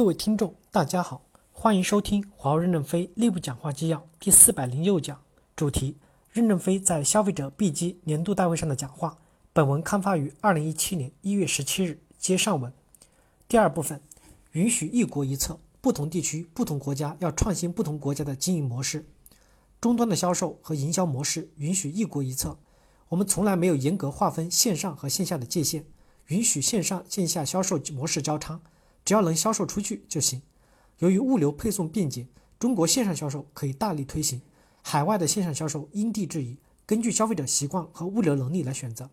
各位听众，大家好，欢迎收听华为任正非内部讲话纪要第四百零六讲，主题：任正非在消费者 B 机年度大会上的讲话。本文刊发于二零一七年一月十七日，接上文。第二部分，允许一国一策，不同地区、不同国家要创新不同国家的经营模式。终端的销售和营销模式允许一国一策，我们从来没有严格划分线上和线下的界限，允许线上线下销售模式交叉。只要能销售出去就行。由于物流配送便捷，中国线上销售可以大力推行。海外的线上销售因地制宜，根据消费者习惯和物流能力来选择。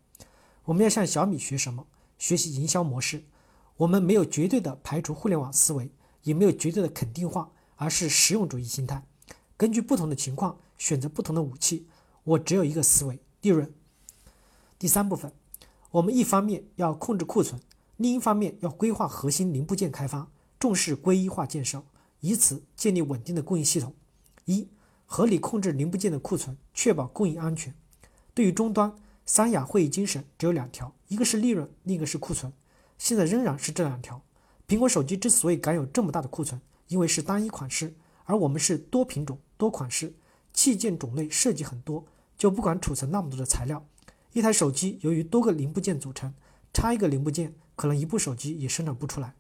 我们要向小米学什么？学习营销模式。我们没有绝对的排除互联网思维，也没有绝对的肯定化，而是实用主义心态。根据不同的情况选择不同的武器。我只有一个思维：利润。第三部分，我们一方面要控制库存。另一方面，要规划核心零部件开发，重视归一化建设，以此建立稳定的供应系统。一、合理控制零部件的库存，确保供应安全。对于终端，三亚会议精神只有两条，一个是利润，另一个是库存。现在仍然是这两条。苹果手机之所以敢有这么大的库存，因为是单一款式，而我们是多品种、多款式，器件种类设计很多，就不管储存那么多的材料。一台手机由于多个零部件组成，差一个零部件。可能一部手机也生产不出来。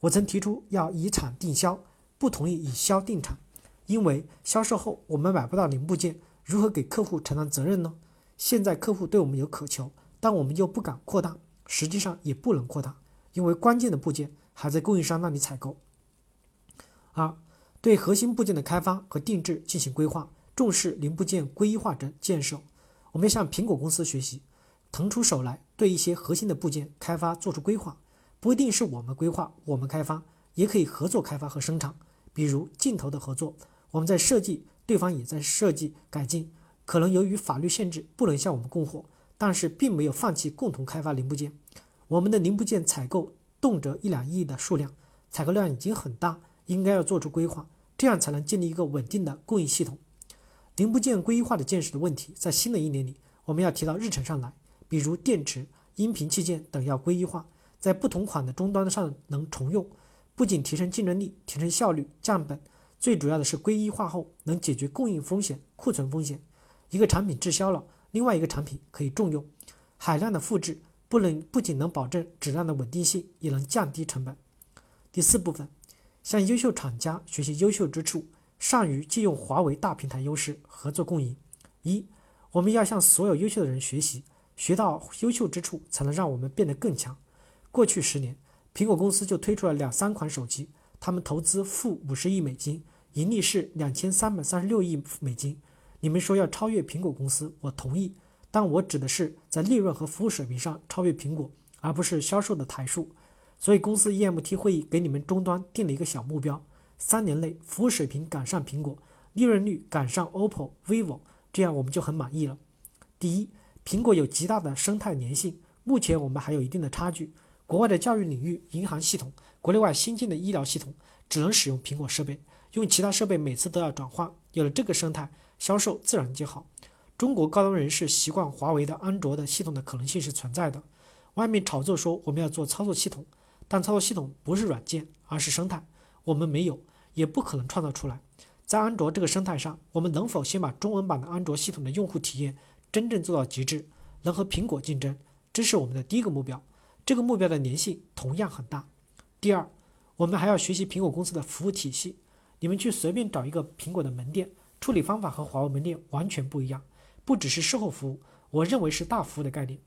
我曾提出要以产定销，不同意以销定产，因为销售后我们买不到零部件，如何给客户承担责任呢？现在客户对我们有渴求，但我们又不敢扩大，实际上也不能扩大，因为关键的部件还在供应商那里采购。二，对核心部件的开发和定制进行规划，重视零部件归一化的建设。我们向苹果公司学习。腾出手来，对一些核心的部件开发做出规划，不一定是我们规划、我们开发，也可以合作开发和生产。比如镜头的合作，我们在设计，对方也在设计改进。可能由于法律限制不能向我们供货，但是并没有放弃共同开发零部件。我们的零部件采购动辄一两亿的数量，采购量已经很大，应该要做出规划，这样才能建立一个稳定的供应系统。零部件规划的建设的问题，在新的一年里，我们要提到日程上来。比如电池、音频器件等要归一化，在不同款的终端上能重用，不仅提升竞争力、提升效率、降本，最主要的是归一化后能解决供应风险、库存风险。一个产品滞销了，另外一个产品可以重用，海量的复制不能不仅能保证质量的稳定性，也能降低成本。第四部分，向优秀厂家学习优秀之处，善于借用华为大平台优势合作共赢。一，我们要向所有优秀的人学习。学到优秀之处，才能让我们变得更强。过去十年，苹果公司就推出了两三款手机，他们投资负五十亿美金，盈利是两千三百三十六亿美金。你们说要超越苹果公司，我同意，但我指的是在利润和服务水平上超越苹果，而不是销售的台数。所以公司 EMT 会议给你们终端定了一个小目标：三年内服务水平赶上苹果，利润率赶上 OPPO、vivo，这样我们就很满意了。第一。苹果有极大的生态粘性，目前我们还有一定的差距。国外的教育领域、银行系统，国内外新进的医疗系统，只能使用苹果设备，用其他设备每次都要转换。有了这个生态，销售自然就好。中国高端人士习惯华为的安卓的系统的可能性是存在的。外面炒作说我们要做操作系统，但操作系统不是软件，而是生态，我们没有，也不可能创造出来。在安卓这个生态上，我们能否先把中文版的安卓系统的用户体验？真正做到极致，能和苹果竞争，这是我们的第一个目标。这个目标的粘性同样很大。第二，我们还要学习苹果公司的服务体系。你们去随便找一个苹果的门店，处理方法和华为门店完全不一样。不只是售后服务，我认为是大服务的概念。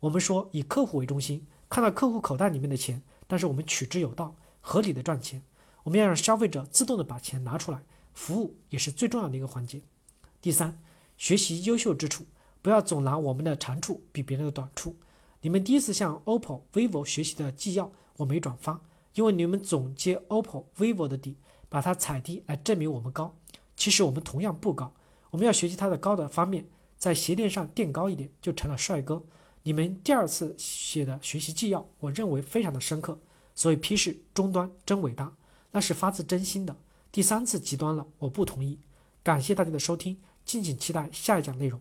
我们说以客户为中心，看到客户口袋里面的钱，但是我们取之有道，合理的赚钱。我们要让消费者自动的把钱拿出来，服务也是最重要的一个环节。第三，学习优秀之处。不要总拿我们的长处比别人的短处。你们第一次向 OPPO、vivo 学习的纪要我没转发，因为你们总接 OPPO、vivo 的底，把它踩低来证明我们高。其实我们同样不高，我们要学习它的高的方面，在鞋垫上垫高一点就成了帅哥。你们第二次写的学习纪要，我认为非常的深刻，所以批示终端真伟大，那是发自真心的。第三次极端了，我不同意。感谢大家的收听，敬请期待下一讲内容。